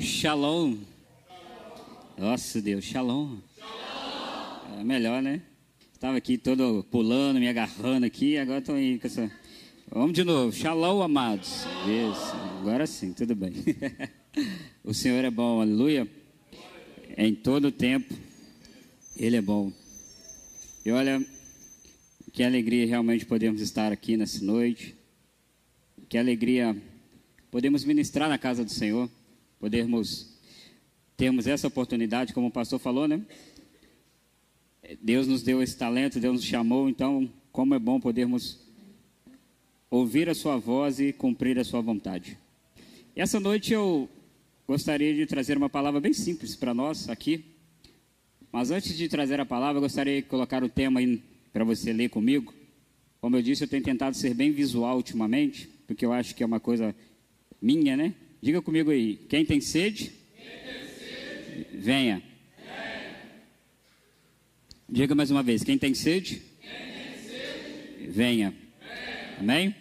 Shalom. Nossa Deus, shalom. É melhor, né? Estava aqui todo pulando, me agarrando aqui, agora estou aí com essa. Vamos de novo. Shalom, amados. Isso. Agora sim, tudo bem. o Senhor é bom, aleluia. Em todo tempo, Ele é bom. E olha, que alegria realmente podemos estar aqui nessa noite. Que alegria podemos ministrar na casa do Senhor. Podermos termos essa oportunidade, como o pastor falou, né? Deus nos deu esse talento, Deus nos chamou, então, como é bom podermos ouvir a Sua voz e cumprir a Sua vontade. Essa noite eu gostaria de trazer uma palavra bem simples para nós aqui. Mas antes de trazer a palavra, eu gostaria de colocar o tema aí para você ler comigo. Como eu disse, eu tenho tentado ser bem visual ultimamente, porque eu acho que é uma coisa minha, né? Diga comigo aí, quem tem sede? Quem tem sede? Venha. Diga mais uma vez: quem tem sede? Quem tem sede? Venha. Venha. Amém?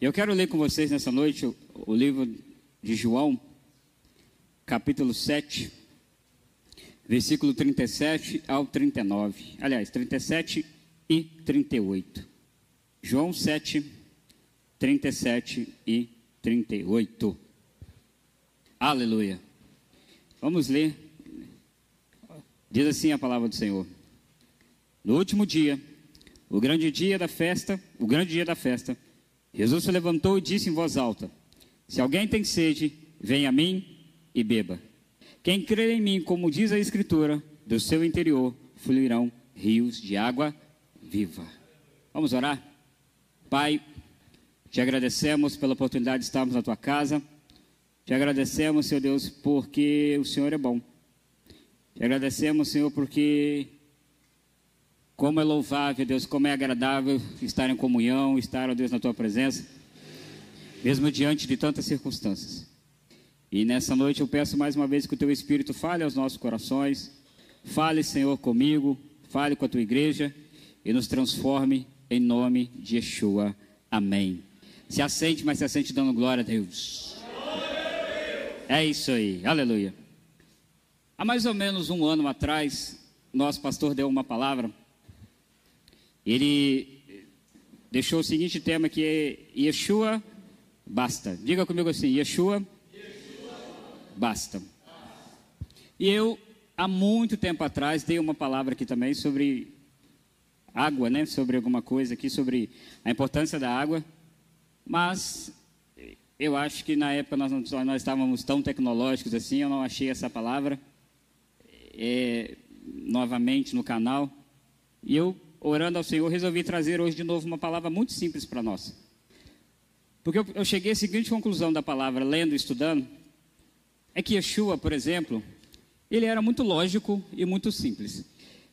Eu quero ler com vocês nessa noite o, o livro de João, capítulo 7, versículo 37 ao 39. Aliás, 37 e 38. João 7, 37 e 38. Aleluia. Vamos ler. Diz assim a palavra do Senhor. No último dia, o grande dia da festa, o grande dia da festa, Jesus se levantou e disse em voz alta: Se alguém tem sede, venha a mim e beba. Quem crê em mim, como diz a Escritura, do seu interior fluirão rios de água viva. Vamos orar? Pai, te agradecemos pela oportunidade de estarmos na tua casa. Te agradecemos, Senhor Deus, porque o Senhor é bom. Te agradecemos, Senhor, porque como é louvável, Deus, como é agradável estar em comunhão, estar, ó Deus, na tua presença, mesmo diante de tantas circunstâncias. E nessa noite eu peço mais uma vez que o teu Espírito fale aos nossos corações, fale, Senhor, comigo, fale com a tua igreja e nos transforme em nome de Yeshua. Amém. Se assente, mas se assente dando glória a Deus. É isso aí, aleluia. Há mais ou menos um ano atrás, nosso pastor deu uma palavra ele deixou o seguinte tema que é Yeshua basta. Diga comigo assim, Yeshua, Yeshua basta. E eu, há muito tempo atrás, dei uma palavra aqui também sobre água, né? Sobre alguma coisa aqui, sobre a importância da água. Mas eu acho que na época nós, não, nós estávamos tão tecnológicos assim, eu não achei essa palavra é, novamente no canal. E eu orando ao Senhor, resolvi trazer hoje de novo uma palavra muito simples para nós. Porque eu, eu cheguei à seguinte conclusão da palavra, lendo e estudando, é que Yeshua, por exemplo, ele era muito lógico e muito simples.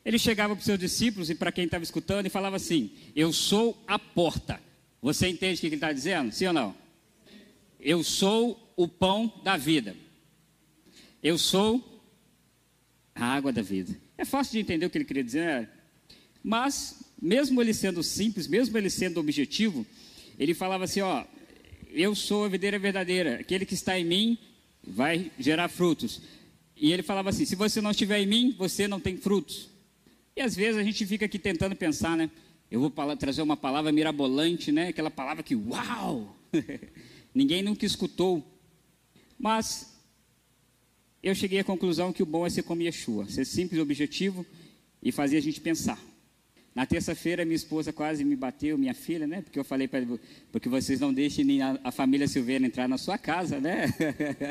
Ele chegava para os seus discípulos e para quem estava escutando e falava assim: Eu sou a porta. Você entende o que ele está dizendo? Sim ou não? Eu sou o pão da vida. Eu sou a água da vida. É fácil de entender o que ele queria dizer. Mas, mesmo ele sendo simples, mesmo ele sendo objetivo, ele falava assim: Ó, eu sou a videira verdadeira, aquele que está em mim vai gerar frutos. E ele falava assim: se você não estiver em mim, você não tem frutos. E às vezes a gente fica aqui tentando pensar, né? Eu vou trazer uma palavra mirabolante, né? Aquela palavra que, uau! Ninguém nunca escutou. Mas eu cheguei à conclusão que o bom é ser como Yeshua, ser simples, objetivo e fazer a gente pensar. Na terça-feira, minha esposa quase me bateu, minha filha, né? Porque eu falei para porque vocês não deixem nem a, a, família Silveira entrar na sua casa, né?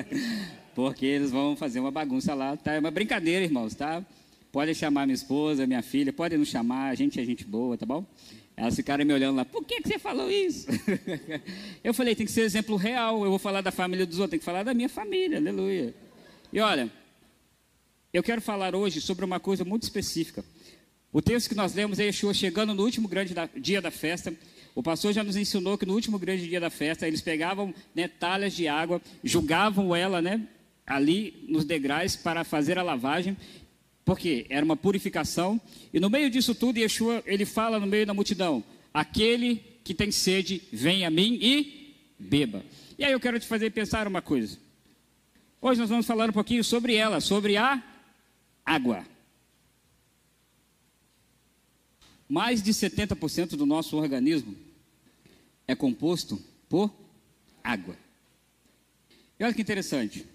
porque eles vão fazer uma bagunça lá. Tá? É uma brincadeira, irmãos, tá? Pode chamar minha esposa, minha filha, pode nos chamar, a gente é gente boa, tá bom? Elas ficaram me olhando lá, por que, que você falou isso? eu falei, tem que ser exemplo real, eu vou falar da família dos outros, tem que falar da minha família, aleluia. E olha, eu quero falar hoje sobre uma coisa muito específica. O texto que nós lemos é Yeshua chegando no último grande dia da festa. O pastor já nos ensinou que no último grande dia da festa, eles pegavam né, talhas de água, julgavam ela né, ali nos degraus para fazer a lavagem, porque era uma purificação. E no meio disso tudo, Yeshua, ele fala no meio da multidão, aquele que tem sede, vem a mim e beba. E aí eu quero te fazer pensar uma coisa. Hoje nós vamos falar um pouquinho sobre ela, sobre a água. Mais de 70% do nosso organismo é composto por água. E olha que interessante.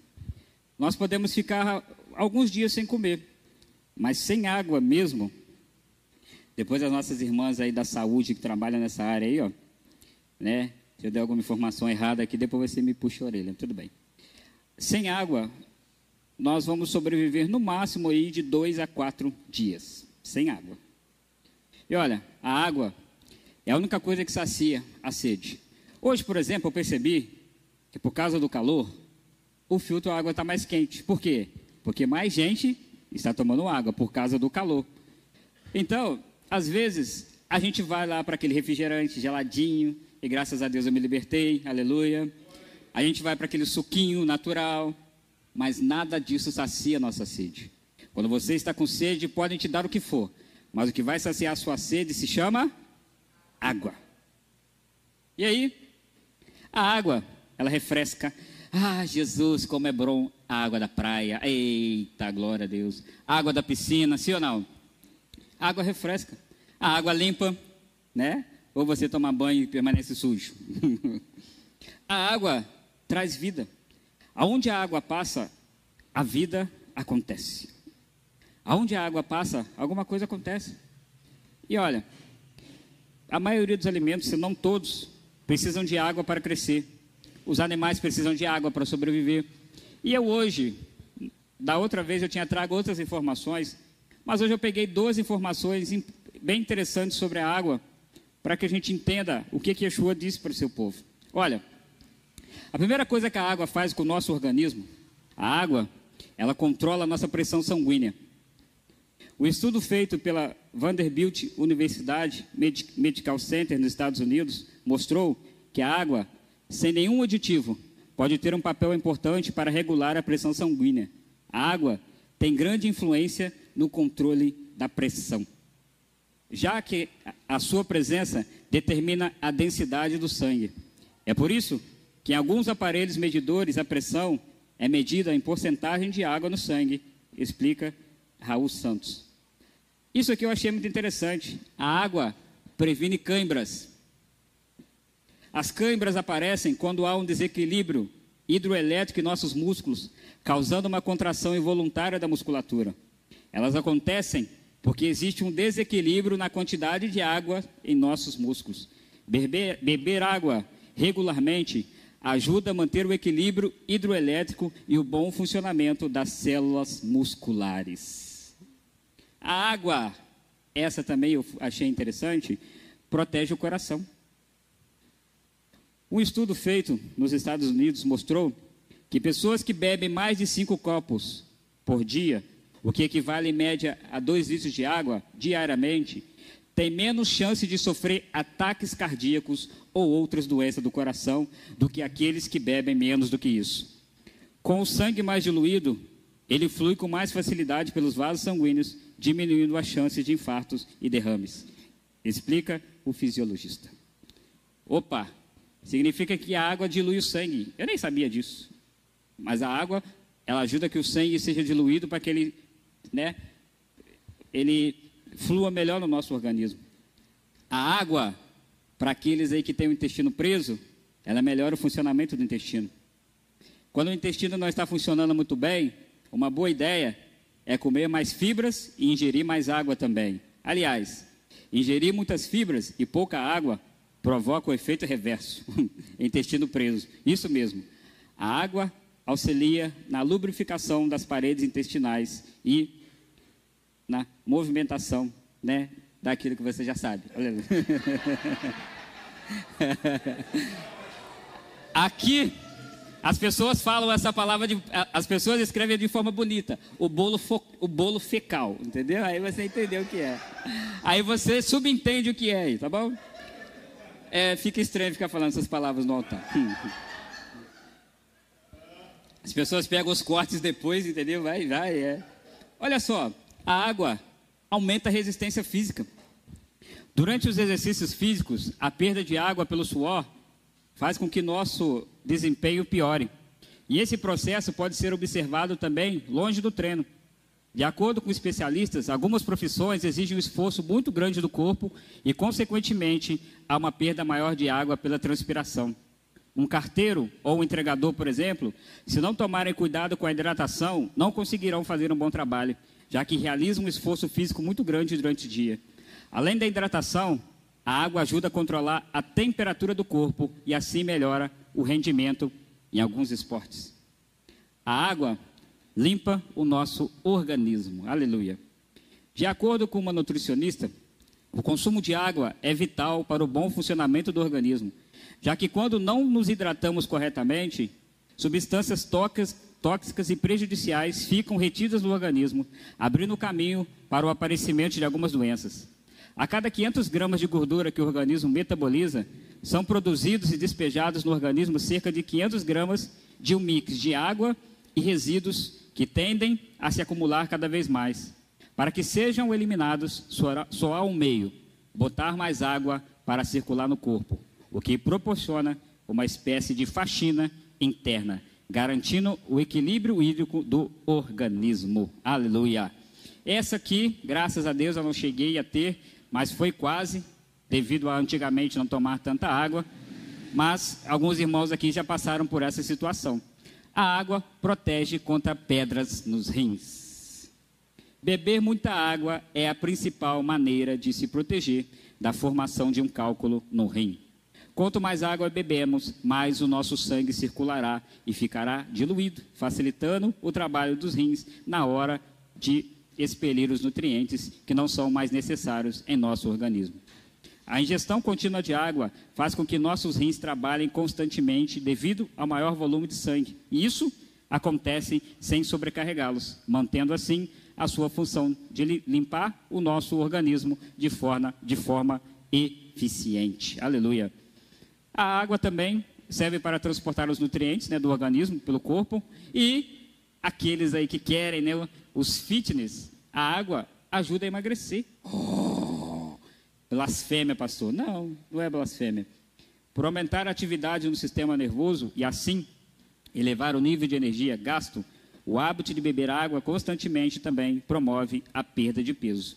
Nós podemos ficar alguns dias sem comer, mas sem água mesmo. Depois as nossas irmãs aí da saúde que trabalham nessa área aí, ó, né? Se eu der alguma informação errada aqui, depois você me puxa a orelha. Tudo bem. Sem água, nós vamos sobreviver no máximo aí de dois a quatro dias. Sem água. E olha, a água é a única coisa que sacia a sede. Hoje, por exemplo, eu percebi que por causa do calor, o filtro a água está mais quente. Por quê? Porque mais gente está tomando água por causa do calor. Então, às vezes, a gente vai lá para aquele refrigerante geladinho, e graças a Deus eu me libertei, aleluia. A gente vai para aquele suquinho natural, mas nada disso sacia a nossa sede. Quando você está com sede, podem te dar o que for, mas o que vai saciar a sua sede se chama água. E aí, a água, ela refresca. Ah, Jesus, como é bom a água da praia. Eita, glória a Deus. água da piscina, sim ou não? A água refresca. A água limpa, né? Ou você toma banho e permanece sujo. a água traz vida. Aonde a água passa, a vida acontece. Aonde a água passa, alguma coisa acontece. E olha, a maioria dos alimentos, se não todos, precisam de água para crescer. Os animais precisam de água para sobreviver. E eu hoje, da outra vez eu tinha trago outras informações, mas hoje eu peguei duas informações bem interessantes sobre a água, para que a gente entenda o que, Yeshua disse para o seu povo. Olha, a primeira coisa que a água faz com o nosso organismo, a água, ela controla a nossa pressão sanguínea. O estudo feito pela Vanderbilt Universidade Medical Center nos Estados Unidos mostrou que a água, sem nenhum aditivo, pode ter um papel importante para regular a pressão sanguínea. A água tem grande influência no controle da pressão, já que a sua presença determina a densidade do sangue. É por isso que em alguns aparelhos medidores a pressão é medida em porcentagem de água no sangue, explica Raul Santos. Isso aqui eu achei muito interessante. A água previne câimbras. As câimbras aparecem quando há um desequilíbrio hidroelétrico em nossos músculos, causando uma contração involuntária da musculatura. Elas acontecem porque existe um desequilíbrio na quantidade de água em nossos músculos. Beber, beber água regularmente ajuda a manter o equilíbrio hidroelétrico e o bom funcionamento das células musculares. A água, essa também eu achei interessante, protege o coração. Um estudo feito nos Estados Unidos mostrou que pessoas que bebem mais de cinco copos por dia, o que equivale em média a dois litros de água diariamente, têm menos chance de sofrer ataques cardíacos ou outras doenças do coração do que aqueles que bebem menos do que isso. Com o sangue mais diluído, ele flui com mais facilidade pelos vasos sanguíneos, diminuindo as chances de infartos e derrames. Explica o fisiologista. Opa, significa que a água dilui o sangue. Eu nem sabia disso. Mas a água, ela ajuda que o sangue seja diluído para que ele, né, ele flua melhor no nosso organismo. A água para aqueles aí que têm o intestino preso, ela melhora o funcionamento do intestino. Quando o intestino não está funcionando muito bem, uma boa ideia é comer mais fibras e ingerir mais água também. Aliás, ingerir muitas fibras e pouca água provoca o efeito reverso, intestino preso. Isso mesmo. A água auxilia na lubrificação das paredes intestinais e na movimentação, né, daquilo que você já sabe. Aqui, as pessoas falam essa palavra, de, as pessoas escrevem de forma bonita, o bolo, fo, o bolo fecal, entendeu? Aí você entendeu o que é. Aí você subentende o que é tá bom? É, fica estranho ficar falando essas palavras no altar. As pessoas pegam os cortes depois, entendeu? Vai, vai, é. Olha só, a água aumenta a resistência física. Durante os exercícios físicos, a perda de água pelo suor faz com que nosso desempenho piore. E esse processo pode ser observado também longe do treino. De acordo com especialistas, algumas profissões exigem um esforço muito grande do corpo e, consequentemente, há uma perda maior de água pela transpiração. Um carteiro ou um entregador, por exemplo, se não tomarem cuidado com a hidratação, não conseguirão fazer um bom trabalho, já que realizam um esforço físico muito grande durante o dia. Além da hidratação, a água ajuda a controlar a temperatura do corpo e assim melhora o rendimento em alguns esportes. A água limpa o nosso organismo. Aleluia. De acordo com uma nutricionista, o consumo de água é vital para o bom funcionamento do organismo, já que quando não nos hidratamos corretamente, substâncias tóxicas e prejudiciais ficam retidas no organismo, abrindo caminho para o aparecimento de algumas doenças. A cada 500 gramas de gordura que o organismo metaboliza, são produzidos e despejados no organismo cerca de 500 gramas de um mix de água e resíduos que tendem a se acumular cada vez mais. Para que sejam eliminados, só há um meio: botar mais água para circular no corpo, o que proporciona uma espécie de faxina interna, garantindo o equilíbrio hídrico do organismo. Aleluia. Essa aqui, graças a Deus, eu não cheguei a ter, mas foi quase, devido a antigamente não tomar tanta água. Mas alguns irmãos aqui já passaram por essa situação. A água protege contra pedras nos rins. Beber muita água é a principal maneira de se proteger da formação de um cálculo no rim. Quanto mais água bebemos, mais o nosso sangue circulará e ficará diluído, facilitando o trabalho dos rins na hora de expelir os nutrientes que não são mais necessários em nosso organismo. A ingestão contínua de água faz com que nossos rins trabalhem constantemente devido ao maior volume de sangue. E isso acontece sem sobrecarregá-los, mantendo assim a sua função de limpar o nosso organismo de forma, de forma eficiente. Aleluia. A água também serve para transportar os nutrientes né, do organismo pelo corpo e aqueles aí que querem, né, os fitness, a água ajuda a emagrecer. Oh! Blasfêmia, pastor. Não, não é blasfêmia. Por aumentar a atividade no sistema nervoso e assim elevar o nível de energia gasto, o hábito de beber água constantemente também promove a perda de peso.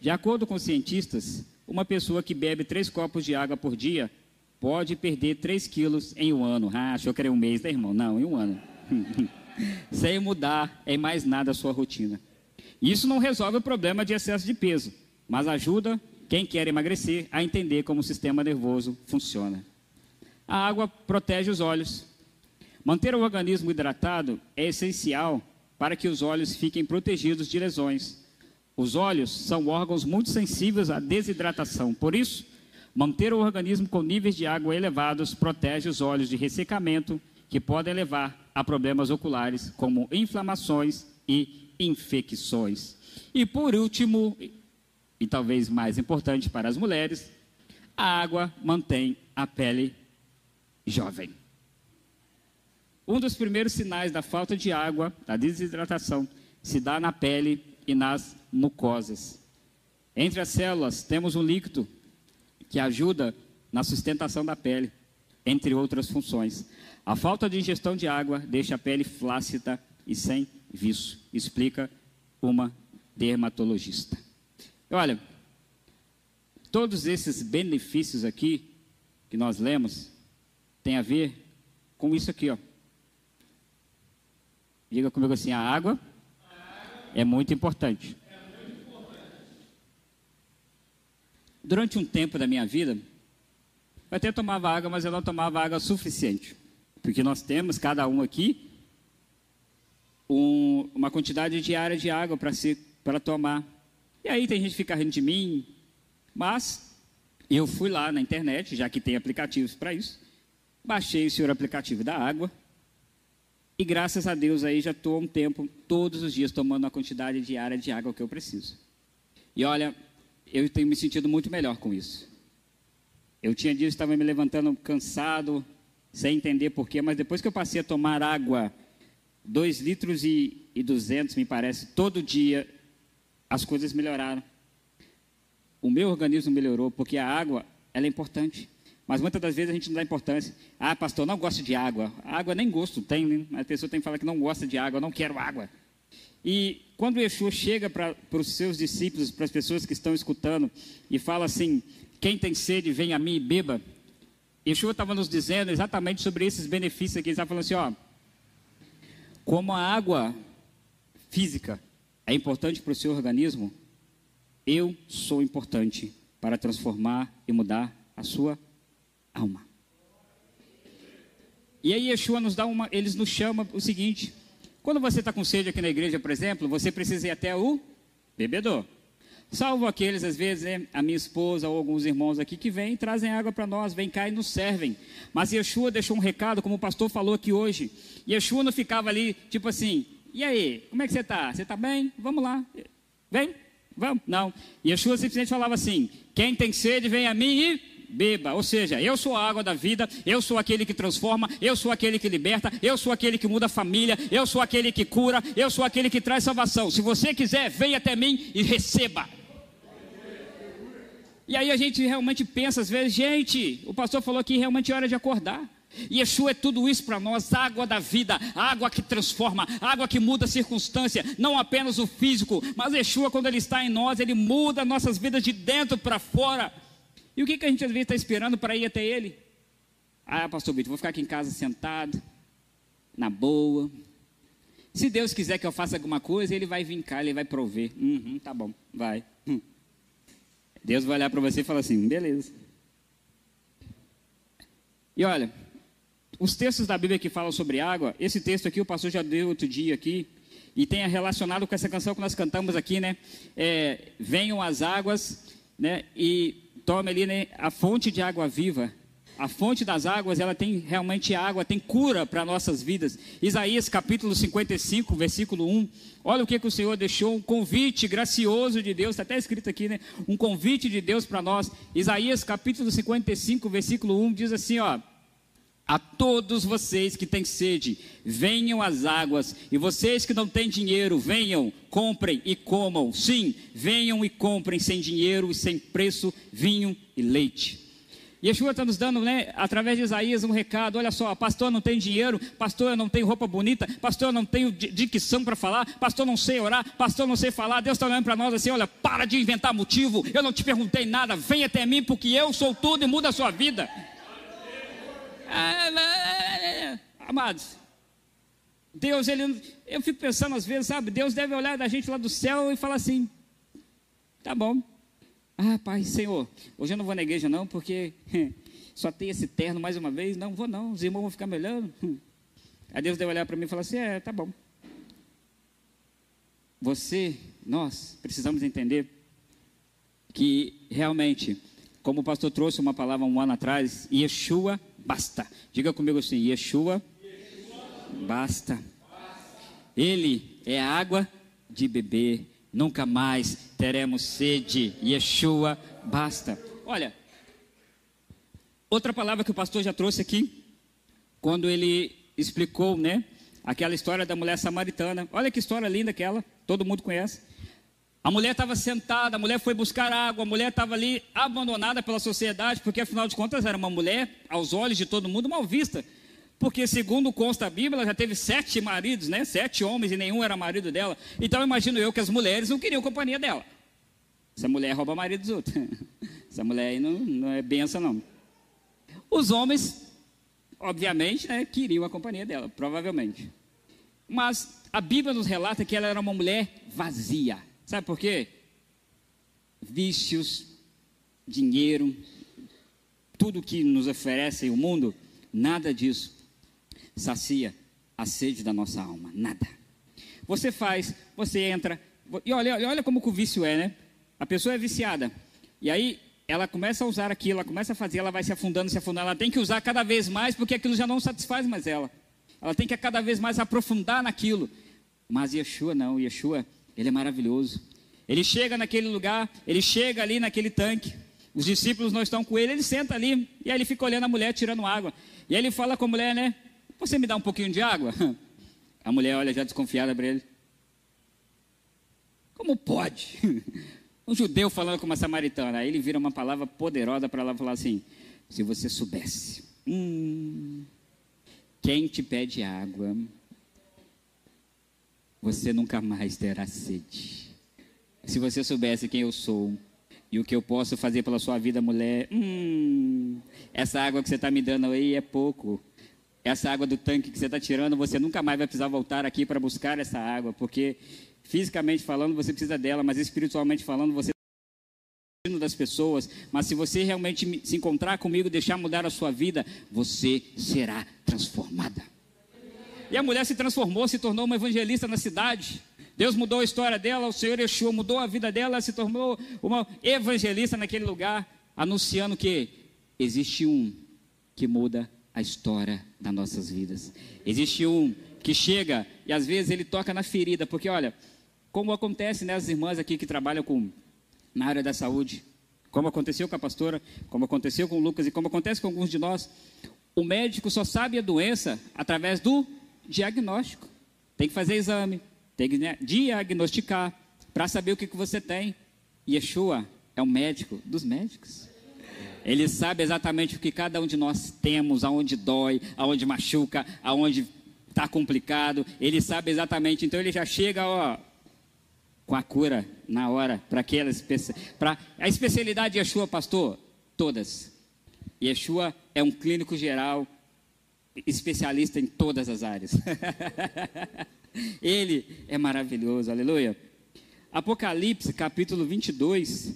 De acordo com cientistas, uma pessoa que bebe três copos de água por dia pode perder 3 quilos em um ano. Ah, achou que era um mês, né, irmão? Não, em um ano. Sem mudar em mais nada a sua rotina. Isso não resolve o problema de excesso de peso, mas ajuda quem quer emagrecer a entender como o sistema nervoso funciona. A água protege os olhos. Manter o organismo hidratado é essencial para que os olhos fiquem protegidos de lesões. Os olhos são órgãos muito sensíveis à desidratação, por isso, manter o organismo com níveis de água elevados protege os olhos de ressecamento, que podem levar a problemas oculares como inflamações e infecções. E por último, e talvez mais importante para as mulheres, a água mantém a pele jovem. Um dos primeiros sinais da falta de água, da desidratação, se dá na pele e nas mucosas. Entre as células, temos um líquido que ajuda na sustentação da pele, entre outras funções. A falta de ingestão de água deixa a pele flácida e sem viço, explica uma dermatologista. Olha, todos esses benefícios aqui que nós lemos tem a ver com isso aqui, ó. Diga comigo assim, a água, é, muito importante. Durante um tempo da minha vida, eu até tomava água, mas eu não tomava água suficiente. Porque nós temos, cada um aqui, um, uma quantidade diária de água para tomar. E aí tem gente que fica rindo de mim, mas eu fui lá na internet, já que tem aplicativos para isso, baixei o senhor aplicativo da água, e graças a Deus aí já estou um tempo, todos os dias, tomando a quantidade diária de água que eu preciso. E olha, eu tenho me sentido muito melhor com isso. Eu tinha dias estava me levantando cansado, sem entender porquê, mas depois que eu passei a tomar água, 2 litros e, e 200, me parece, todo dia, as coisas melhoraram. O meu organismo melhorou porque a água ela é importante. Mas muitas das vezes a gente não dá importância. Ah, pastor, não gosto de água. A água nem gosto tem, né? A pessoa tem que falar que não gosta de água, não quero água. E quando Yeshua chega para os seus discípulos, para as pessoas que estão escutando, e fala assim: quem tem sede, vem a mim e beba. Yeshua estava nos dizendo exatamente sobre esses benefícios aqui. Ele estava falando assim: ó, como a água física é importante para o seu organismo, eu sou importante para transformar e mudar a sua alma. E aí Yeshua nos dá uma, eles nos chama o seguinte: quando você está com sede aqui na igreja, por exemplo, você precisa ir até o bebedor. Salvo aqueles, às vezes, né, a minha esposa ou alguns irmãos aqui que vêm e trazem água para nós, vêm cá e nos servem. Mas Yeshua deixou um recado, como o pastor falou aqui hoje. Yeshua não ficava ali, tipo assim, e aí, como é que você está? Você está bem? Vamos lá. Vem? Vamos? Não. Yeshua simplesmente falava assim: quem tem sede, vem a mim e beba. Ou seja, eu sou a água da vida, eu sou aquele que transforma, eu sou aquele que liberta, eu sou aquele que muda a família, eu sou aquele que cura, eu sou aquele que traz salvação. Se você quiser, venha até mim e receba. E aí a gente realmente pensa, às vezes, gente, o pastor falou que realmente é hora de acordar. Yeshua é tudo isso para nós, água da vida, água que transforma, água que muda a circunstância, não apenas o físico, mas Yeshua, quando Ele está em nós, Ele muda nossas vidas de dentro para fora. E o que, que a gente às vezes está esperando para ir até Ele? Ah, pastor Vitor, vou ficar aqui em casa sentado, na boa. Se Deus quiser que eu faça alguma coisa, Ele vai vir cá, Ele vai prover. Uhum, tá bom, vai. Hum. Deus vai olhar para você e falar assim: beleza. E olha, os textos da Bíblia que falam sobre água, esse texto aqui o pastor já deu outro dia aqui, e tem relacionado com essa canção que nós cantamos aqui, né? É, Venham as águas, né? E tome ali né, a fonte de água viva a fonte das águas, ela tem realmente água, tem cura para nossas vidas. Isaías capítulo 55, versículo 1. Olha o que, que o Senhor deixou, um convite gracioso de Deus, está até escrito aqui, né? Um convite de Deus para nós. Isaías capítulo 55, versículo 1 diz assim, ó. A todos vocês que têm sede, venham às águas, e vocês que não têm dinheiro, venham, comprem e comam. Sim, venham e comprem sem dinheiro e sem preço vinho e leite. Yeshua está nos dando, né, através de Isaías, um recado: olha só, pastor não tem dinheiro, pastor não tenho roupa bonita, pastor não tenho dicção para falar, pastor não sei orar, pastor não sei falar. Deus está olhando para nós assim: olha, para de inventar motivo, eu não te perguntei nada, vem até mim, porque eu sou tudo e muda a sua vida. É, amados, Deus, ele, eu fico pensando às vezes, sabe, Deus deve olhar da gente lá do céu e falar assim: tá bom, ah, Pai, Senhor, hoje eu não vou na igreja não, porque só tem esse terno mais uma vez. Não vou não, os irmãos vão ficar me olhando. Aí Deus deve olhar para mim e falar assim: é, tá bom. Você, nós, precisamos entender que realmente, como o pastor trouxe uma palavra um ano atrás, Yeshua basta. Diga comigo assim: Yeshua, basta. Ele é água de beber nunca mais teremos sede. Yeshua, basta. Olha, outra palavra que o pastor já trouxe aqui, quando ele explicou, né, aquela história da mulher samaritana. Olha que história linda aquela, todo mundo conhece. A mulher estava sentada, a mulher foi buscar água, a mulher estava ali abandonada pela sociedade, porque afinal de contas era uma mulher, aos olhos de todo mundo, mal vista. Porque, segundo consta a Bíblia, ela já teve sete maridos, né? Sete homens e nenhum era marido dela. Então, imagino eu que as mulheres não queriam companhia dela. Essa mulher rouba marido dos outros. Essa mulher aí não, não é benção, não. Os homens, obviamente, né, queriam a companhia dela, provavelmente. Mas a Bíblia nos relata que ela era uma mulher vazia. Sabe por quê? Vícios, dinheiro, tudo que nos oferece o mundo, nada disso sacia a sede da nossa alma. Nada. Você faz, você entra. E olha, olha como que o vício é, né? A pessoa é viciada. E aí ela começa a usar aquilo, ela começa a fazer, ela vai se afundando, se afundando. Ela tem que usar cada vez mais, porque aquilo já não satisfaz mais ela. Ela tem que cada vez mais aprofundar naquilo. Mas Yeshua não, Yeshua, ele é maravilhoso. Ele chega naquele lugar, ele chega ali naquele tanque. Os discípulos não estão com ele, ele senta ali e aí ele fica olhando a mulher tirando água. E aí ele fala com a mulher, né? Você me dá um pouquinho de água? A mulher olha já desconfiada para ele. Como pode? Um judeu falando com uma samaritana. Aí ele vira uma palavra poderosa para ela falar assim: Se você soubesse. Hum, quem te pede água, você nunca mais terá sede. Se você soubesse quem eu sou e o que eu posso fazer pela sua vida, mulher, hum, essa água que você está me dando aí é pouco. Essa água do tanque que você está tirando, você nunca mais vai precisar voltar aqui para buscar essa água, porque fisicamente falando você precisa dela, mas espiritualmente falando você das pessoas, mas se você realmente se encontrar comigo, deixar mudar a sua vida, você será transformada. E a mulher se transformou, se tornou uma evangelista na cidade. Deus mudou a história dela, o Senhor Yeshua mudou a vida dela, se tornou uma evangelista naquele lugar, anunciando que existe um que muda a história das nossas vidas. Existe um que chega e às vezes ele toca na ferida, porque olha, como acontece, né, as irmãs aqui que trabalham com na área da saúde, como aconteceu com a pastora, como aconteceu com o Lucas e como acontece com alguns de nós, o médico só sabe a doença através do diagnóstico. Tem que fazer exame, tem que né, diagnosticar para saber o que, que você tem. Yeshua é o médico dos médicos. Ele sabe exatamente o que cada um de nós temos, aonde dói, aonde machuca, aonde está complicado. Ele sabe exatamente. Então ele já chega, ó, com a cura na hora para aquela para a especialidade de Yeshua, pastor, todas. Yeshua é um clínico geral, especialista em todas as áreas. Ele é maravilhoso, aleluia. Apocalipse, capítulo 22,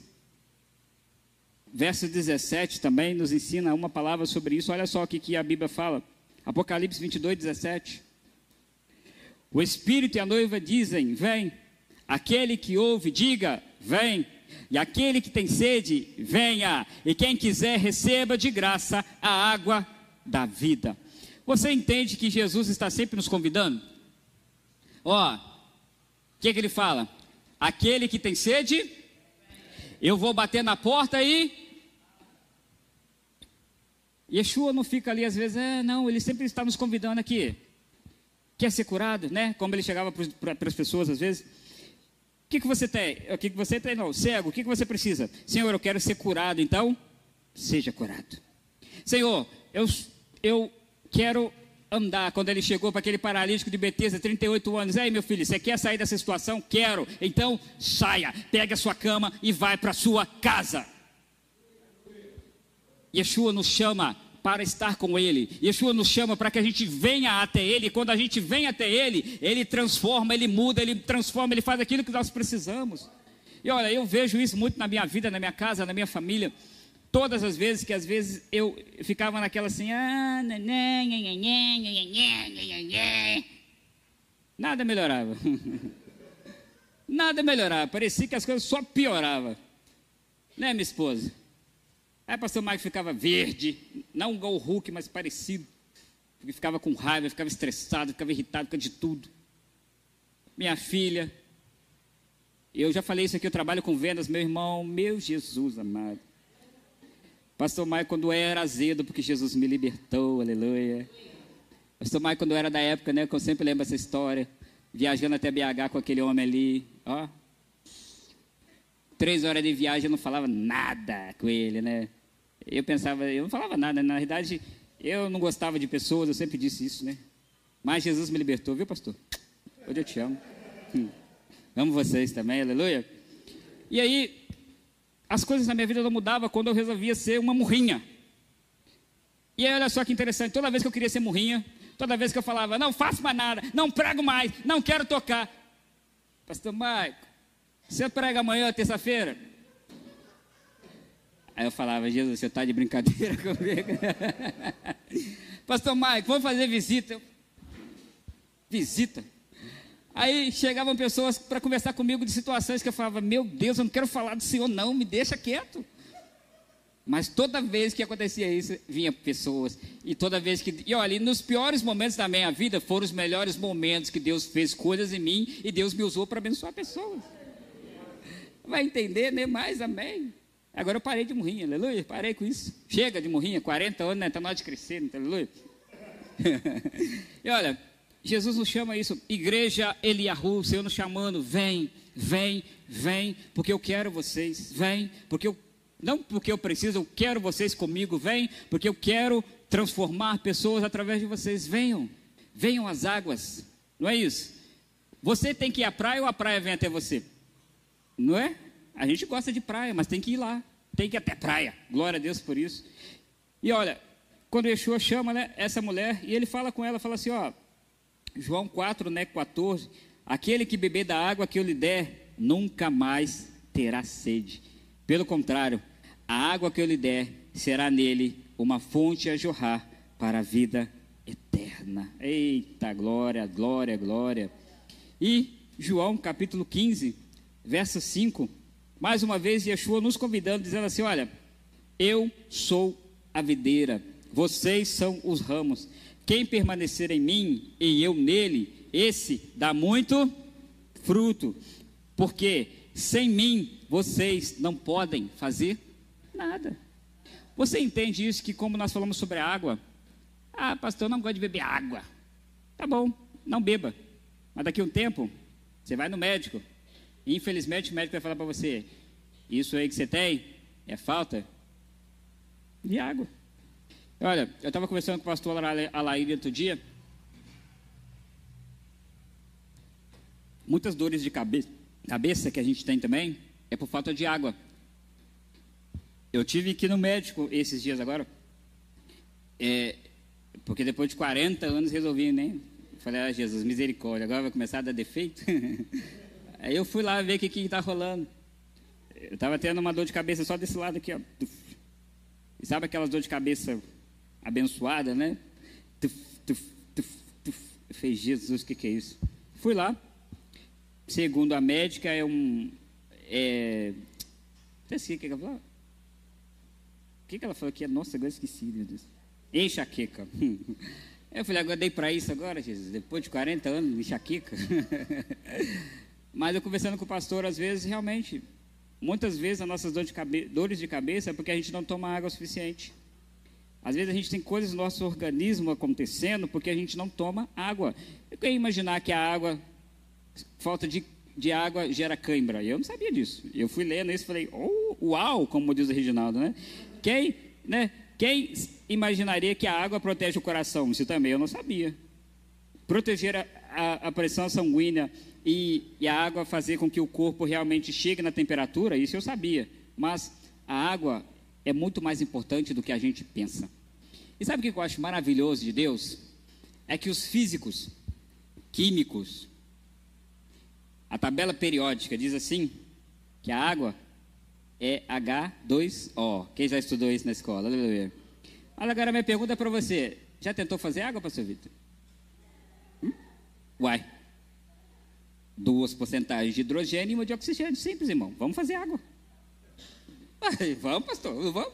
verso 17 também nos ensina uma palavra sobre isso. Olha só o que, que a Bíblia fala. Apocalipse 22, 17. O Espírito e a noiva dizem: Vem. Aquele que ouve, diga: Vem. E aquele que tem sede, venha. E quem quiser, receba de graça a água da vida. Você entende que Jesus está sempre nos convidando? Ó, o que, que ele fala? Aquele que tem sede, eu vou bater na porta e. Yeshua não fica ali às vezes, é, não, ele sempre está nos convidando aqui. Quer ser curado, né? Como ele chegava para as pessoas às vezes. O que, que você tem? O que, que você tem? Não, cego, o que, que você precisa? Senhor, eu quero ser curado, então, seja curado. Senhor, eu, eu quero andar. Quando ele chegou para aquele paralítico de Betesda, 38 anos, ei meu filho, você quer sair dessa situação? Quero. Então, saia, pegue a sua cama e vai para a sua casa. Yeshua nos chama para estar com Ele. Yeshua nos chama para que a gente venha até Ele. E quando a gente vem até Ele, Ele transforma, Ele muda, Ele transforma, Ele faz aquilo que nós precisamos. E olha, eu vejo isso muito na minha vida, na minha casa, na minha família. Todas as vezes que às vezes eu ficava naquela assim, ah, nada melhorava. nada melhorava. Parecia que as coisas só pioravam. Né, minha esposa? Aí o pastor Mike ficava verde, não igual o Hulk, mas parecido. Porque ficava com raiva, ficava estressado, ficava irritado, ficava de tudo. Minha filha, eu já falei isso aqui, eu trabalho com vendas, meu irmão, meu Jesus amado. Pastor Mike, quando era azedo, porque Jesus me libertou, aleluia. Pastor Mike, quando era da época, né, que eu sempre lembro essa história, viajando até BH com aquele homem ali, ó. Três horas de viagem, eu não falava nada com ele, né? Eu pensava, eu não falava nada, na realidade, eu não gostava de pessoas, eu sempre disse isso, né? Mas Jesus me libertou, viu, pastor? Hoje eu te amo. Hum. Amo vocês também, aleluia. E aí, as coisas na minha vida não mudavam quando eu resolvia ser uma murrinha. E aí, olha só que interessante, toda vez que eu queria ser murrinha, toda vez que eu falava, não faço mais nada, não prego mais, não quero tocar. Pastor Maico, você prega amanhã, terça-feira? Aí eu falava, Jesus, você está de brincadeira comigo? Pastor Mike, vamos fazer visita. Visita. Aí chegavam pessoas para conversar comigo de situações que eu falava, meu Deus, eu não quero falar do Senhor, não, me deixa quieto. Mas toda vez que acontecia isso, vinha pessoas. E toda vez que. E olha, nos piores momentos da minha vida foram os melhores momentos que Deus fez coisas em mim e Deus me usou para abençoar pessoas. Vai entender, né? Mais, amém. Agora eu parei de morrinha, aleluia, parei com isso. Chega de morrinha, 40 anos, né? Está na hora de crescer, aleluia. e olha, Jesus nos chama isso, igreja Eliahu, o Senhor nos chamando, vem, vem, vem, porque eu quero vocês, vem, porque eu Não porque eu preciso, eu quero vocês comigo, vem, porque eu quero transformar pessoas através de vocês. Venham, venham às águas, não é isso? Você tem que ir à praia ou a praia vem até você? Não é? A gente gosta de praia, mas tem que ir lá, tem que ir até praia. Glória a Deus por isso. E olha, quando Yeshua chama né, essa mulher, e ele fala com ela, fala assim, ó, João 4, né, 14, aquele que beber da água que eu lhe der, nunca mais terá sede. Pelo contrário, a água que eu lhe der será nele uma fonte a jorrar para a vida eterna. Eita, glória, glória, glória. E João capítulo 15, verso 5, mais uma vez Yeshua nos convidando, dizendo assim: Olha, eu sou a videira, vocês são os ramos. Quem permanecer em mim e eu nele, esse dá muito fruto, porque sem mim vocês não podem fazer nada. Você entende isso que como nós falamos sobre a água? Ah, pastor, eu não gosto de beber água. Tá bom, não beba. Mas daqui a um tempo, você vai no médico. E infelizmente o médico vai falar para você: Isso aí que você tem é falta de água. Olha, eu estava conversando com o pastor Alair outro dia. Muitas dores de cabeça, cabeça que a gente tem também é por falta de água. Eu tive que ir no médico esses dias agora. É, porque depois de 40 anos resolvi, né? Falei, ah, Jesus, misericórdia, agora vai começar a dar defeito? Aí eu fui lá ver o que está rolando. Eu estava tendo uma dor de cabeça só desse lado aqui, ó. E sabe aquelas dor de cabeça abençoada, né? Tuf, tuf, tuf, tuf. Fez Jesus, o que, que é isso? Fui lá. Segundo a médica, é um. É, não o que ela falou. O que, ela falou aqui? Nossa, agora esqueci, meu Deus. Enxaqueca. Eu falei, agora dei para isso agora, Jesus, depois de 40 anos enxaqueca. Mas eu conversando com o pastor, às vezes, realmente, muitas vezes as nossas dores de, dores de cabeça é porque a gente não toma água suficiente. Às vezes a gente tem coisas no nosso organismo acontecendo porque a gente não toma água. Eu queria imaginar que a água, falta de, de água gera cãibra. Eu não sabia disso. Eu fui lendo isso e falei, oh, uau, como diz o Reginaldo, né? Quem, né? Quem imaginaria que a água protege o coração? Isso também eu não sabia. Proteger a, a, a pressão sanguínea e, e, a água fazer com que o corpo realmente chegue na temperatura, isso eu sabia. Mas a água é muito mais importante do que a gente pensa. E sabe o que eu acho maravilhoso de Deus? É que os físicos, químicos, a tabela periódica diz assim: que a água é H2O. Quem já estudou isso na escola? Olha agora minha pergunta é para você: já tentou fazer água, pastor Vitor? Hum? Uai. Duas porcentagens de hidrogênio e uma de oxigênio. Simples, irmão. Vamos fazer água. Vamos, pastor. Vamos.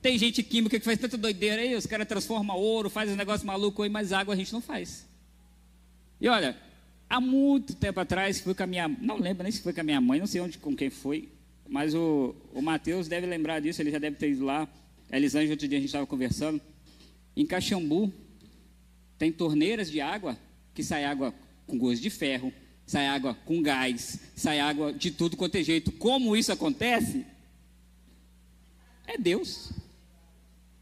Tem gente química que faz tanta doideira aí, os caras transformam ouro, faz um negócio maluco aí, mas água a gente não faz. E olha, há muito tempo atrás, fui com a minha. Não lembro nem se foi com a minha mãe, não sei onde, com quem foi. Mas o, o Mateus deve lembrar disso, ele já deve ter ido lá. A Elisângela, outro dia a gente estava conversando. Em Caxambu, tem torneiras de água que sai água com gosto de ferro, sai água com gás, sai água de tudo quanto é jeito. Como isso acontece? É Deus.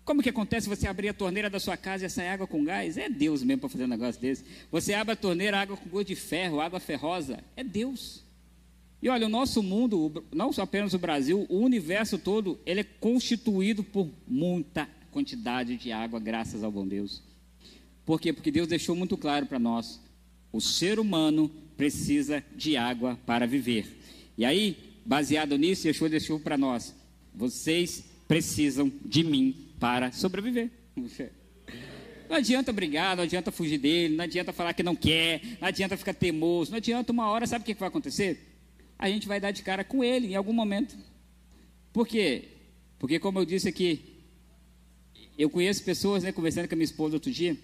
Como que acontece você abrir a torneira da sua casa e sai água com gás? É Deus mesmo para fazer um negócio desse. Você abre a torneira, água com gosto de ferro, água ferrosa. É Deus. E olha, o nosso mundo, não só apenas o Brasil, o universo todo, ele é constituído por muita quantidade de água, graças ao bom Deus. Por quê? Porque Deus deixou muito claro para nós: o ser humano precisa de água para viver. E aí, baseado nisso, Yeshua deixou para nós: vocês precisam de mim para sobreviver. Não adianta brigar, não adianta fugir dele, não adianta falar que não quer, não adianta ficar teimoso, não adianta uma hora, sabe o que vai acontecer? a gente vai dar de cara com ele em algum momento. Por quê? Porque, como eu disse aqui, eu conheço pessoas, né, conversando com a minha esposa outro dia,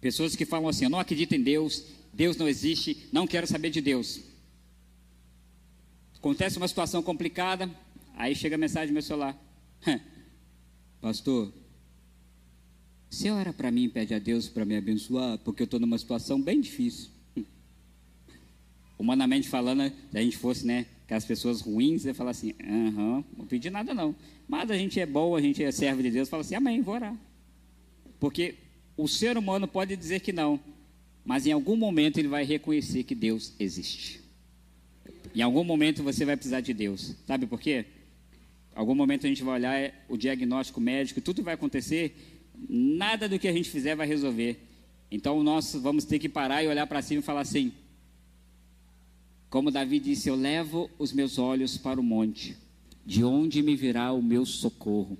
pessoas que falam assim: eu não acredito em Deus, Deus não existe, não quero saber de Deus. Acontece uma situação complicada, aí chega a mensagem no meu celular: Pastor, você ora para mim, pede a Deus para me abençoar, porque eu estou numa situação bem difícil humanamente falando, se a gente fosse, né, aquelas pessoas ruins, você fala assim, aham, não pedi nada não. Mas a gente é bom, a gente é servo de Deus, fala assim, amém, vou orar. Porque o ser humano pode dizer que não, mas em algum momento ele vai reconhecer que Deus existe. Em algum momento você vai precisar de Deus. Sabe por quê? Algum momento a gente vai olhar é, o diagnóstico médico, tudo vai acontecer, nada do que a gente fizer vai resolver. Então nós vamos ter que parar e olhar para cima e falar assim: como Davi disse, eu levo os meus olhos para o monte, de onde me virá o meu socorro?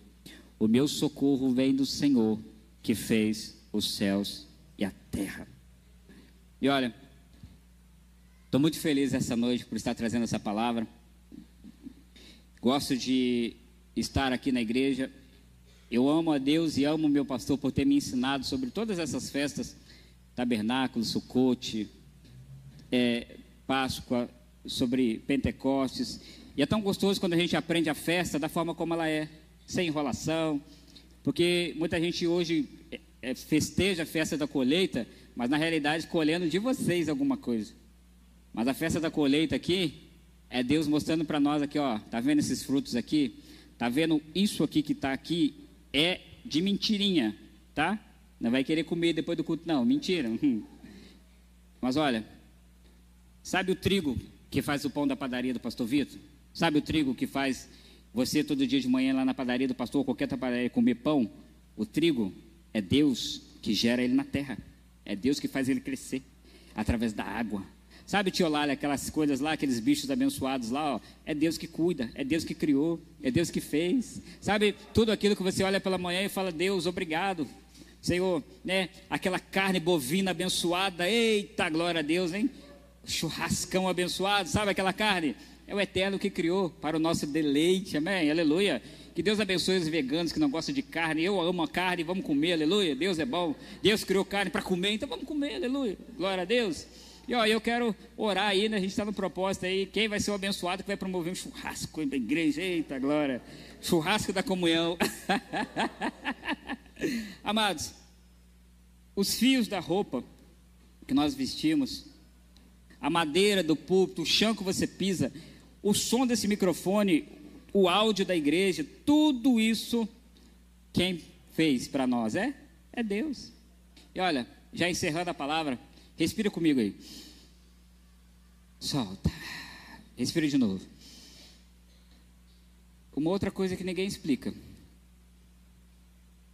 O meu socorro vem do Senhor, que fez os céus e a terra. E olha, estou muito feliz essa noite por estar trazendo essa palavra. Gosto de estar aqui na igreja. Eu amo a Deus e amo meu pastor por ter me ensinado sobre todas essas festas, tabernáculo, sucote, é, Páscoa, sobre Pentecostes. E é tão gostoso quando a gente aprende a festa da forma como ela é, sem enrolação. Porque muita gente hoje é, é, festeja a festa da colheita, mas na realidade colhendo de vocês alguma coisa. Mas a festa da colheita aqui é Deus mostrando para nós aqui, ó, tá vendo esses frutos aqui? Tá vendo isso aqui que está aqui é de mentirinha, tá? Não vai querer comer depois do culto, não, mentira. Mas olha, Sabe o trigo que faz o pão da padaria do pastor Vitor? Sabe o trigo que faz você todo dia de manhã lá na padaria do pastor, qualquer padaria, comer pão? O trigo é Deus que gera ele na terra. É Deus que faz ele crescer através da água. Sabe, tio Lálio, aquelas coisas lá, aqueles bichos abençoados lá, ó, é Deus que cuida, é Deus que criou, é Deus que fez. Sabe, tudo aquilo que você olha pela manhã e fala, Deus, obrigado. Senhor, né? Aquela carne bovina abençoada, eita, glória a Deus, hein? churrascão abençoado, sabe aquela carne? É o Eterno que criou para o nosso deleite, amém? Aleluia. Que Deus abençoe os veganos que não gostam de carne. Eu amo a carne, vamos comer, aleluia. Deus é bom. Deus criou carne para comer, então vamos comer, aleluia. Glória a Deus. E ó, eu quero orar aí, né? A gente está no propósito aí. Quem vai ser o abençoado que vai promover um churrasco da igreja? Eita, glória. Churrasco da comunhão. Amados, os fios da roupa que nós vestimos a madeira do púlpito, o chão que você pisa, o som desse microfone, o áudio da igreja, tudo isso, quem fez para nós? É? É Deus. E olha, já encerrando a palavra, respira comigo aí. Solta. Respira de novo. Uma outra coisa que ninguém explica.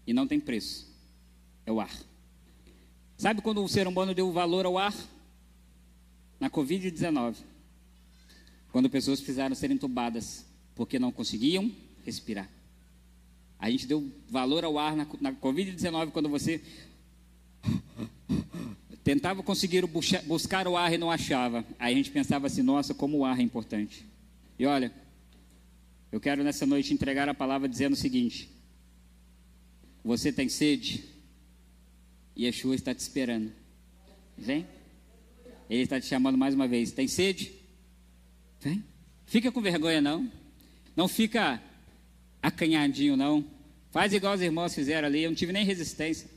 E não tem preço. É o ar. Sabe quando o ser humano deu valor ao ar? na Covid-19, quando pessoas precisaram ser entubadas porque não conseguiam respirar. A gente deu valor ao ar na, na Covid-19 quando você tentava conseguir buscar o ar e não achava. Aí a gente pensava assim: nossa, como o ar é importante. E olha, eu quero nessa noite entregar a palavra dizendo o seguinte: você tem sede? E Yeshua está te esperando. Vem. Ele está te chamando mais uma vez. Tem sede? Vem. Fica com vergonha, não. Não fica acanhadinho, não. Faz igual os irmãos fizeram ali. Eu não tive nem resistência.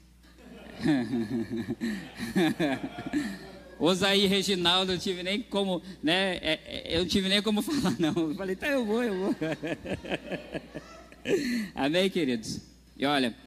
Osaí Reginaldo, eu tive nem como, né? É, é, eu tive nem como falar, não. Eu falei, tá, eu vou, eu vou. Amém, queridos? E olha,